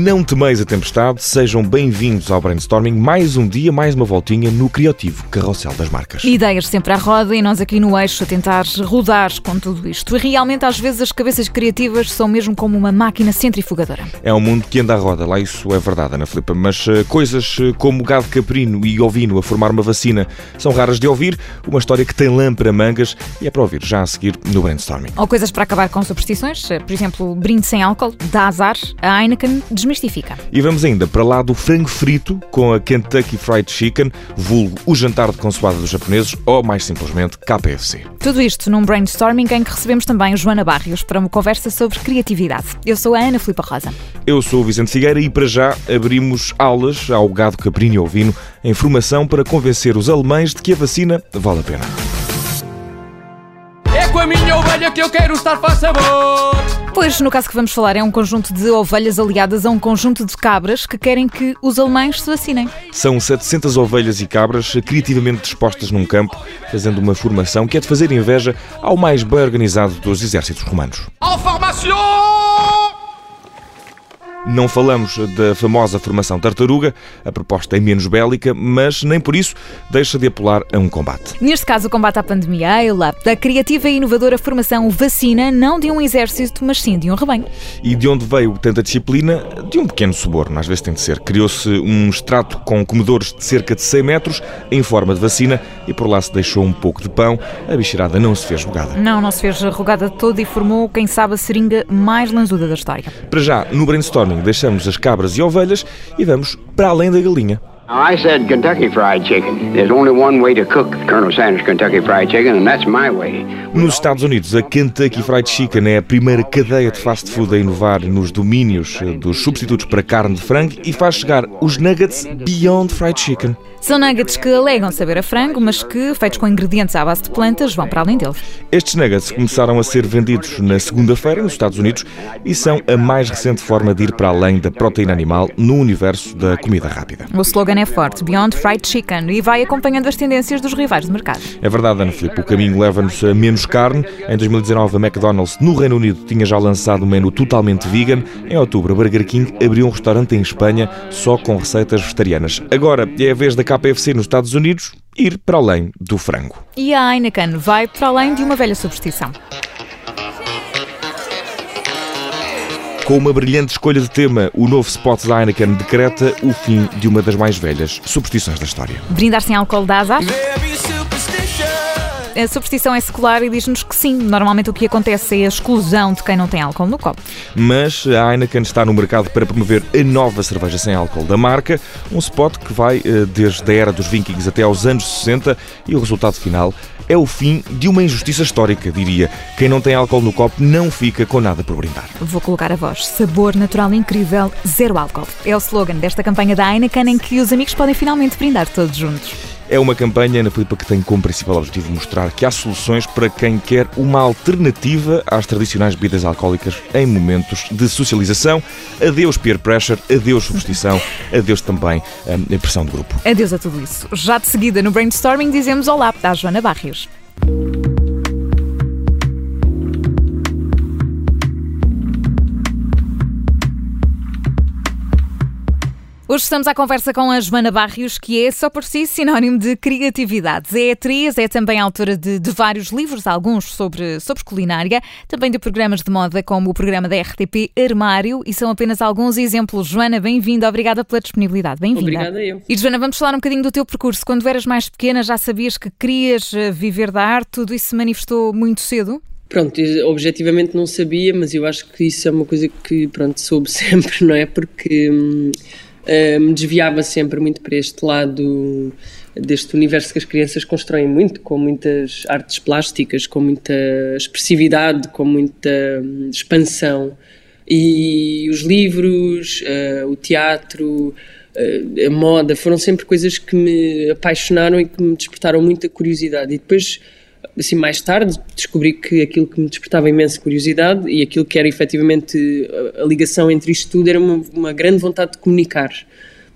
não temeis a tempestade, sejam bem-vindos ao Brainstorming. Mais um dia, mais uma voltinha no criativo carrossel das marcas. Ideias sempre à roda e nós aqui no eixo a tentar rodar com tudo isto. E realmente, às vezes, as cabeças criativas são mesmo como uma máquina centrifugadora. É um mundo que anda à roda, lá isso é verdade, Ana Filipa, mas uh, coisas uh, como gado caprino e ovino a formar uma vacina são raras de ouvir. Uma história que tem lã para mangas e é para ouvir já a seguir no Brainstorming. Ou coisas para acabar com superstições, por exemplo, brinde sem álcool, dá azar, a Heineken desmistifica. E vamos ainda para lá do frango frito com a Kentucky Fried Chicken, vulgo o jantar de consoada dos japoneses ou, mais simplesmente, KFC. Tudo isto num brainstorming em que recebemos também Joana Barrios para uma conversa sobre criatividade. Eu sou a Ana Filipa Rosa. Eu sou o Vicente Figueira e para já abrimos aulas ao gado caprino e ovino em formação para convencer os alemães de que a vacina vale a pena. É com a minha ovelha que eu quero estar faz sabor. Pois, no caso que vamos falar, é um conjunto de ovelhas aliadas a um conjunto de cabras que querem que os alemães se vacinem. São 700 ovelhas e cabras criativamente dispostas num campo, fazendo uma formação que é de fazer inveja ao mais bem organizado dos exércitos romanos. En formation Não falamos da famosa formação tartaruga, a proposta é menos bélica, mas nem por isso deixa de apelar a um combate. Neste caso, o combate à pandemia, a ELAP, da criativa e inovadora formação Vacina, não de um exército, mas sim de um rebanho. E de onde veio tanta disciplina? De um pequeno suborno, às vezes tem de ser. Criou-se um extrato com comedores de cerca de 100 metros, em forma de vacina, e por lá se deixou um pouco de pão. A bicharada não se fez rogada. Não, não se fez rogada de todo e formou, quem sabe, a seringa mais lanzuda da história. Para já, no deixamos as cabras e ovelhas e vamos para além da galinha. Now, I said Kentucky Fried Chicken. There's only one way to cook Colonel Sanders Kentucky Fried Chicken, and that's my way. Nos Estados Unidos, a Kentucky Fried Chicken é a primeira cadeia de fast food a inovar nos domínios dos substitutos para carne de frango e faz chegar os nuggets Beyond Fried Chicken. São nuggets que alegam saber a frango, mas que, feitos com ingredientes à base de plantas, vão para além deles. Estes nuggets começaram a ser vendidos na segunda-feira nos Estados Unidos e são a mais recente forma de ir para além da proteína animal no universo da comida rápida. O slogan é forte, Beyond Fried Chicken, e vai acompanhando as tendências dos rivais de mercado. É verdade, Ana Filipe, o caminho leva-nos a menos carne. Em 2019, a McDonald's no Reino Unido tinha já lançado um menu totalmente vegan. Em outubro, a Burger King abriu um restaurante em Espanha só com receitas vegetarianas. Agora é a vez da KFC nos Estados Unidos ir para além do frango. E a Heineken vai para além de uma velha superstição. Com uma brilhante escolha de tema, o novo spot da Heineken decreta o fim de uma das mais velhas superstições da história. Brindar sem álcool dá azar? A superstição é secular e diz-nos que sim. Normalmente o que acontece é a exclusão de quem não tem álcool no copo. Mas a Heineken está no mercado para promover a nova cerveja sem álcool da marca, um spot que vai eh, desde a era dos Vikings até aos anos 60 e o resultado final é o fim de uma injustiça histórica, diria. Quem não tem álcool no copo não fica com nada por brindar. Vou colocar a voz. Sabor natural incrível, zero álcool. É o slogan desta campanha da Heineken em que os amigos podem finalmente brindar todos juntos. É uma campanha, Ana Filipa, que tem como principal objetivo mostrar que há soluções para quem quer uma alternativa às tradicionais bebidas alcoólicas em momentos de socialização. Adeus peer pressure, adeus superstição, adeus também hum, a pressão de grupo. Adeus a tudo isso. Já de seguida no brainstorming dizemos olá à Joana Barrios. Hoje estamos à conversa com a Joana Barrios, que é só por si sinónimo de criatividade. É atriz, é também autora de, de vários livros, alguns sobre, sobre culinária, também de programas de moda, como o programa da RTP Armário, e são apenas alguns exemplos. Joana, bem-vinda, obrigada pela disponibilidade. Bem-vinda. Obrigada eu. E Joana, vamos falar um bocadinho do teu percurso. Quando eras mais pequena, já sabias que querias eh, viver da arte? Tudo isso se manifestou muito cedo? Pronto, eu objetivamente não sabia, mas eu acho que isso é uma coisa que, pronto, soube sempre, não é? Porque hum, me desviava sempre muito para este lado deste universo que as crianças constroem muito, com muitas artes plásticas, com muita expressividade, com muita hum, expansão. E os livros, eh, o teatro, eh, a moda, foram sempre coisas que me apaixonaram e que me despertaram muita curiosidade. E depois, assim, mais tarde, descobri que aquilo que me despertava imensa curiosidade e aquilo que era efetivamente a, ligação entre isto tudo era uma, uma grande vontade de comunicar.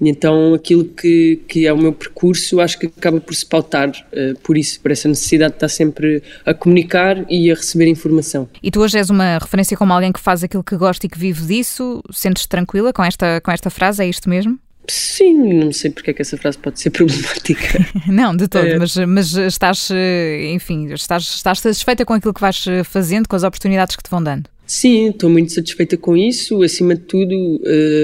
Então aquilo que, que é o meu percurso acho que acaba por se pautar uh, por isso, por essa necessidade de estar sempre a comunicar e a receber informação. E tu hoje és uma referência como alguém que faz aquilo que gosta e que vive disso? Sentes-te tranquila com esta, com esta frase? É isto mesmo? Sim, não sei porque é que essa frase pode ser problemática. não, de todo, é. mas, mas estás, enfim, estás, estás satisfeita com aquilo que vais fazendo, com as oportunidades que te vão dando? Sim, estou muito satisfeita com isso. Acima de tudo,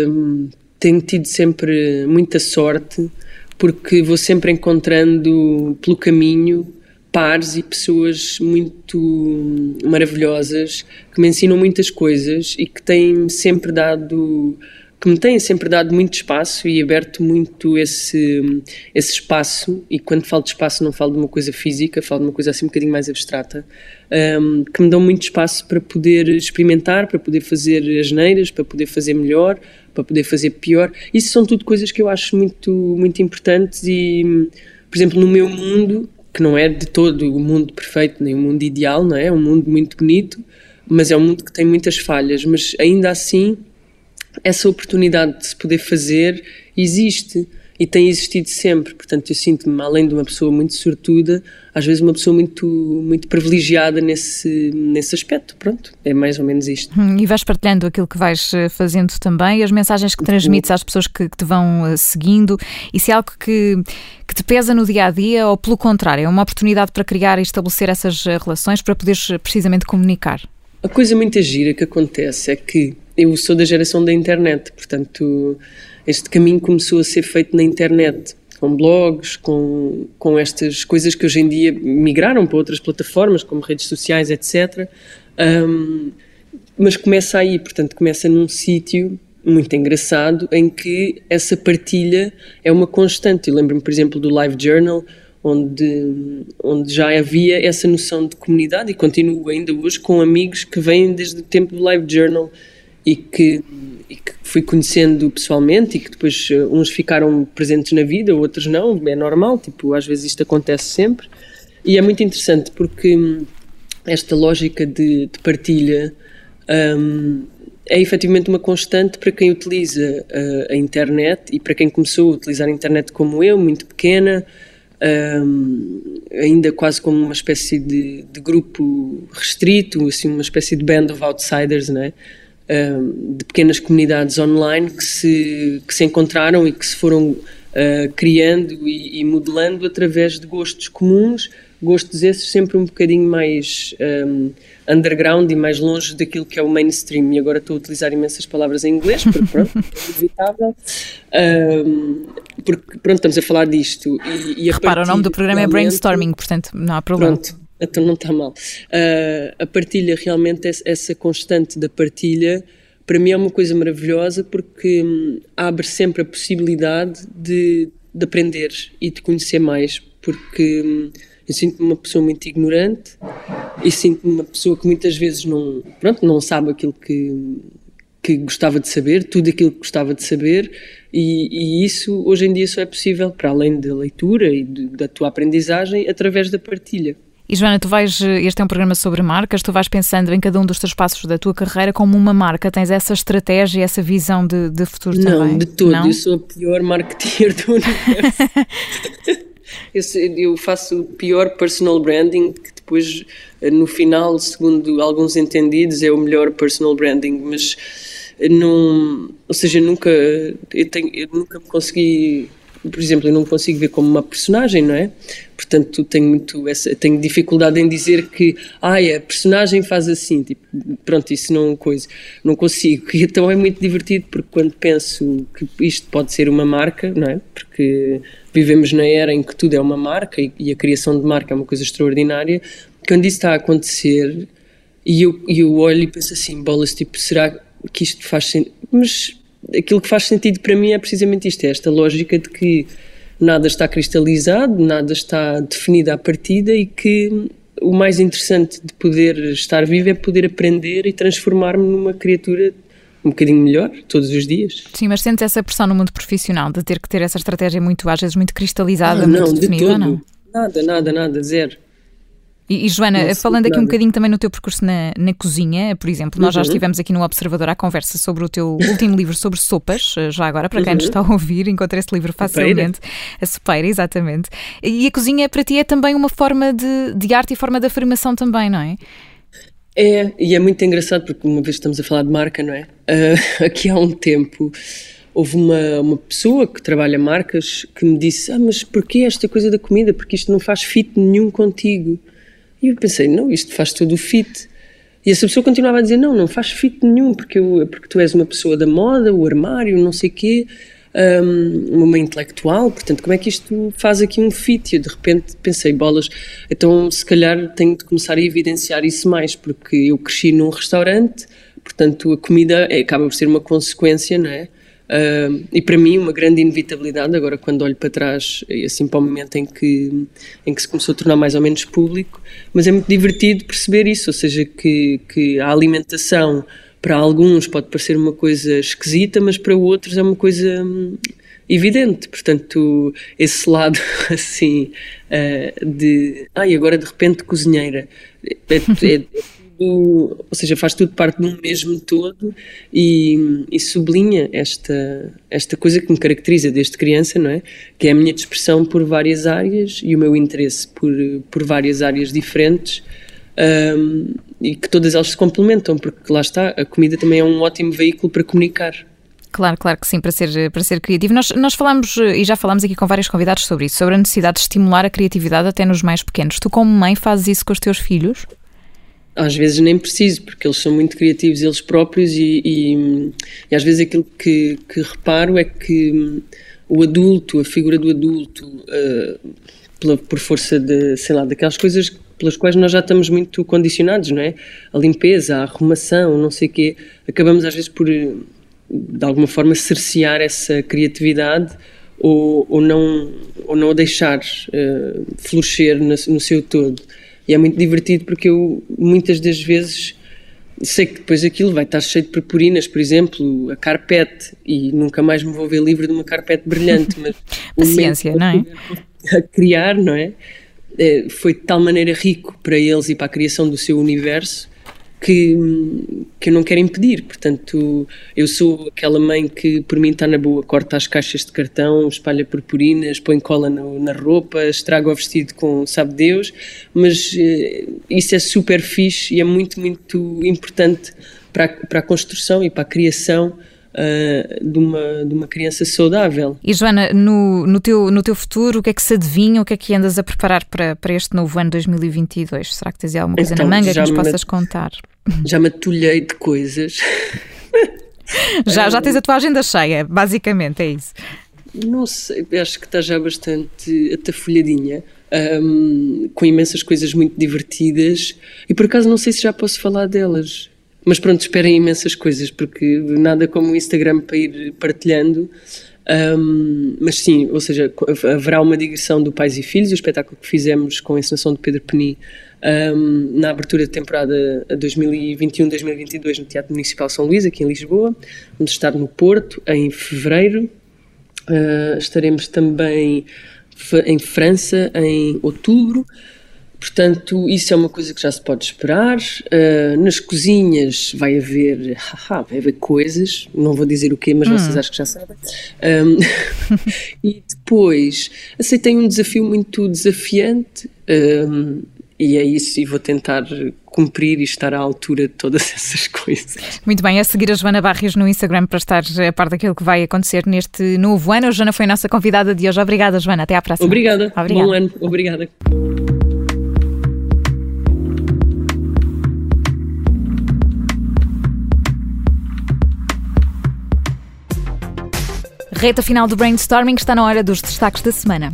hum, tenho tido sempre muita sorte, porque vou sempre encontrando pelo caminho pares e pessoas muito maravilhosas que me ensinam muitas coisas e que têm sempre dado que me têm sempre dado muito espaço e aberto muito esse, esse espaço, e quando falo de espaço não falo de uma coisa física, falo de uma coisa assim um bocadinho mais abstrata, um, que me dão muito espaço para poder experimentar, para poder fazer as neiras, para poder fazer melhor, para poder fazer pior. Isso são tudo coisas que eu acho muito, muito importantes e, por exemplo, no meu mundo, que não é de todo o mundo perfeito, nem o mundo ideal, não é? É um mundo muito bonito, mas é um mundo que tem muitas falhas, mas ainda assim essa oportunidade de se poder fazer existe e tem existido sempre. Portanto, eu sinto-me, além de uma pessoa muito sortuda, às vezes uma pessoa muito, muito privilegiada nesse, nesse aspecto. Pronto, é mais ou menos isto. Hum, e vais partilhando aquilo que vais eh, fazendo também, as mensagens que transmites às pessoas que, que te vão eh, seguindo. Isso é algo que, que te pesa no dia a dia ou, pelo contrário, é uma oportunidade para criar e estabelecer essas eh, relações para poderes precisamente comunicar? A coisa muito gira que acontece é que eu sou da geração da internet, portanto, este caminho começou a ser feito na internet, com blogs, com, com estas coisas que hoje em dia migraram para outras plataformas, como redes sociais, etc. Um, mas começa aí, portanto, começa num sítio muito engraçado em que essa partilha é uma constante. Eu lembro-me, por exemplo, do Live Journal, onde, onde já havia essa noção de comunidade e continuo ainda hoje com amigos que vêm desde o tempo do Live Journal e que, e que fui conhecendo pessoalmente e que depois uh, uns ficaram presentes na vida, outros não, é normal, tipo, às vezes isto acontece sempre. E é muito interessante porque hum, esta lógica de, de partilha um, é efetivamente uma constante para quem utiliza uh, a internet e para quem começou a utilizar a internet como eu, muito pequena, um, ainda quase como uma espécie de, de, grupo restrito, assim, uma espécie de band of outsiders, não é? De pequenas comunidades online que se, que se encontraram e que se foram uh, criando e, e, modelando através de gostos comuns, gostos esses sempre um bocadinho mais um, underground e mais longe daquilo que é o mainstream. E agora estou a utilizar imensas palavras em inglês, porque pronto, é inevitável. Um, porque pronto, estamos a falar disto. E, e Repara, o nome do programa é brainstorming, portanto não há problema. Pronto, então não está mal. Uh, a partilha, realmente, essa constante da partilha, para mim é uma coisa maravilhosa porque hum, abre sempre a possibilidade de, de aprender e de conhecer mais. Porque hum, eu sinto-me uma pessoa muito ignorante e sinto-me uma pessoa que muitas vezes não, pronto, não sabe aquilo que, que gostava de saber, tudo aquilo que gostava de saber, e, e, isso hoje em dia só é possível, para além da leitura e de, da tua aprendizagem, através da partilha. E Joana, tu vais, este é um programa sobre marcas, tu vais pensando em cada um dos teus passos da tua carreira como uma marca, tens essa estratégia, essa visão de, de futuro não, também? Não, de todo, eu sou a pior marketeer do universo. eu faço o pior personal branding, que depois, no final, segundo alguns entendidos, é o melhor personal branding, mas não, ou seja, nunca, eu, tenho, eu nunca consegui por exemplo, eu não consigo ver como uma personagem, não é? Portanto, tenho muito essa, tenho dificuldade em dizer que, ai, a personagem faz assim, tipo, pronto, isso não coisa, não consigo. E então é muito divertido porque quando penso que isto pode ser uma marca, não é? Porque vivemos na era em que tudo é uma marca e, e a criação de marca é uma coisa extraordinária. Quando isso está a acontecer e eu, eu olho e penso assim, bolas, tipo, será que isto faz sentido? Mas aquilo que faz sentido para mim é precisamente isto: é esta lógica de que nada está cristalizado, nada está definido à partida e que o mais interessante de poder estar vivo é poder aprender e transformar-me numa criatura um bocadinho melhor todos os dias. Sim, mas sentes essa pressão no mundo profissional de ter que ter essa estratégia muito, às vezes, muito cristalizada, ah, muito não, definida, de todo. não? Nada, nada, nada, zero. E, e Joana, falando aqui um bocadinho também no teu percurso na, na cozinha, por exemplo, nós uhum. já estivemos aqui no Observador à conversa sobre o teu último livro sobre sopas, já agora, para quem uhum. nos está a ouvir, encontra esse livro facilmente. A sopeira, exatamente. E a cozinha para ti é também uma forma de, de arte e forma de afirmação também, não é? É, e é muito engraçado porque uma vez estamos a falar de marca, não é? Uh, aqui há um tempo houve uma, uma pessoa que trabalha marcas que me disse: Ah, mas porquê esta coisa da comida? Porque isto não faz fit nenhum contigo. E eu pensei: Não, isto faz todo o fit. E essa pessoa continuava a dizer: Não, não faz fit nenhum, porque, eu, porque tu és uma pessoa da moda, o armário, não sei o quê, um, uma intelectual, portanto, como é que isto faz aqui um fit? E eu de repente pensei: Bolas, então se calhar tenho de começar a evidenciar isso mais, porque eu cresci num restaurante, portanto, a comida é, acaba por ser uma consequência, não é? Uh, e para mim uma grande inevitabilidade agora quando olho para trás assim para o momento em que em que se começou a tornar mais ou menos público mas é muito divertido perceber isso ou seja que que a alimentação para alguns pode parecer uma coisa esquisita mas para outros é uma coisa hum, evidente. Portanto esse lado assim uh, de ai ah, agora de repente cozinheira. É, é, tudo, ou seja, faz tudo parte de um mesmo todo e, e, sublinha esta, esta coisa que me caracteriza desde criança, não é? Que é a minha dispersão por várias áreas e o meu interesse por, por várias áreas diferentes um, e que todas elas se complementam, porque lá está, a comida também é um ótimo veículo para comunicar. Claro, claro que sim, para ser, para ser criativo. Nós, nós falamos, e já falamos aqui com vários convidados sobre isso, sobre a necessidade de estimular a criatividade até nos mais pequenos. Tu, como mãe, fazes isso com os teus filhos? Às vezes nem preciso, porque eles são muito criativos eles próprios e, e, e às vezes aquilo que, que, reparo é que o adulto, a figura do adulto, uh, pela, por força de, sei lá, daquelas coisas pelas quais nós já estamos muito condicionados, não é? A limpeza, a arrumação, não sei o quê, acabamos às vezes por, de alguma forma, cercear essa criatividade ou, ou, não, ou não a deixar uh, florescer no, no seu todo. E é muito divertido porque eu muitas das vezes sei que depois aquilo vai estar cheio de purpurinas, por exemplo, a carpete, e nunca mais me vou ver livre de uma carpete brilhante, mas Paciência, não é? A criar, não é? é? Foi de tal maneira rico para eles e para a criação do seu universo que, que eu não quero impedir. Portanto, eu sou aquela mãe que, por mim, está na boa, corta as caixas de cartão, espalha purpurinas, põe cola no, na roupa, estraga o vestido com sabe Deus, mas eh, isso é super fixe e é muito, muito importante para, para a construção e para a criação uh, de, uma, de uma criança saudável. E Joana, no, no, teu, no teu futuro, o que é que se adivinha? O que é que andas a preparar para, para este novo ano 2022? Será que tens alguma coisa então, na manga que nos possas contar? Já me atulhei de coisas. já, já tens a tua agenda cheia, basicamente, é isso. Não sei, acho que está já bastante atafolhadinha. Um, com imensas coisas muito divertidas e por acaso não sei se já posso falar delas. Mas pronto, esperem imensas coisas, porque nada como o Instagram para ir partilhando. Um, mas sim, ou seja, haverá uma digressão do Pais e Filhos, o espetáculo que fizemos com a encenação de Pedro Peni um, na abertura da temporada 2021-2022 no Teatro Municipal São Luís, aqui em Lisboa. Vamos estar no Porto em fevereiro. Uh, estaremos também em França em outubro. Portanto, isso é uma coisa que já se pode esperar. Uh, nas cozinhas vai haver, haha, vai haver coisas, não vou dizer o quê, mas hum. vocês acho que já sabem. Um, e depois aceitei um desafio muito desafiante um, e é isso, e vou tentar cumprir e estar à altura de todas essas coisas. Muito bem, a seguir a Joana Barrios no Instagram para estar a par daquilo que vai acontecer neste novo ano. A Joana foi a nossa convidada de hoje. Obrigada, Joana. Até à próxima. Obrigada. Obrigada. Bom ano. Obrigada. Reta final do brainstorming está na hora dos destaques da semana.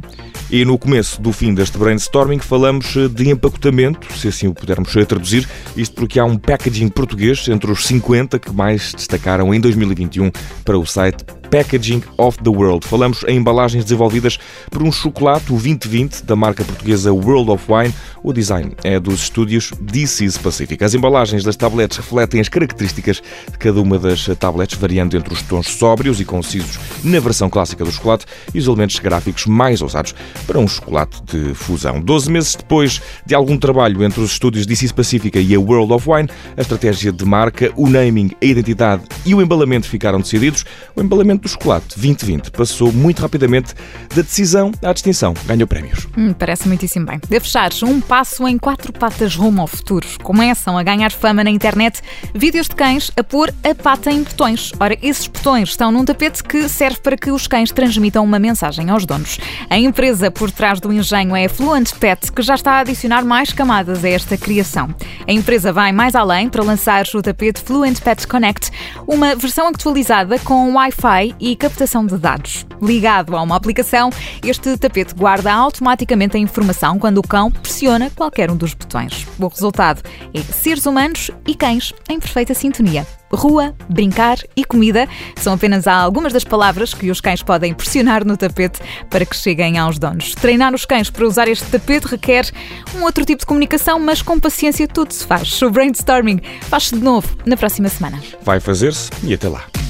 E no começo do fim deste brainstorming falamos de empacotamento, se assim o pudermos traduzir, isto porque há um packaging português entre os 50 que mais destacaram em 2021 para o site Packaging of the World. Falamos em embalagens desenvolvidas por um chocolate, o 2020, da marca portuguesa World of Wine. O design é dos estúdios DC's Pacific. As embalagens das tabletes refletem as características de cada uma das tabletes, variando entre os tons sóbrios e concisos na versão clássica do chocolate e os elementos gráficos mais ousados para um chocolate de fusão. Doze meses depois de algum trabalho entre os estúdios DC's Pacifica e a World of Wine, a estratégia de marca, o naming, a identidade e o embalamento ficaram decididos. O embalamento do chocolate 2020 passou muito rapidamente da decisão à distinção. Ganhou prémios. Hum, parece muitíssimo bem. De fechar, um passo em quatro patas rumo ao futuro. Começam a ganhar fama na internet vídeos de cães a pôr a pata em botões. Ora, esses botões estão num tapete que serve para que os cães transmitam uma mensagem aos donos. A empresa por trás do engenho é a Fluent Pet, que já está a adicionar mais camadas a esta criação. A empresa vai mais além para lançar o tapete Fluent Pet Connect, uma versão atualizada com Wi-Fi e captação de dados. Ligado a uma aplicação, este tapete guarda automaticamente a informação quando o cão pressiona qualquer um dos botões. O resultado é seres humanos e cães em perfeita sintonia. Rua, brincar e comida são apenas algumas das palavras que os cães podem pressionar no tapete para que cheguem aos donos. Treinar os cães para usar este tapete requer um outro tipo de comunicação, mas com paciência tudo se faz. O brainstorming faz-se de novo na próxima semana. Vai fazer-se e até lá.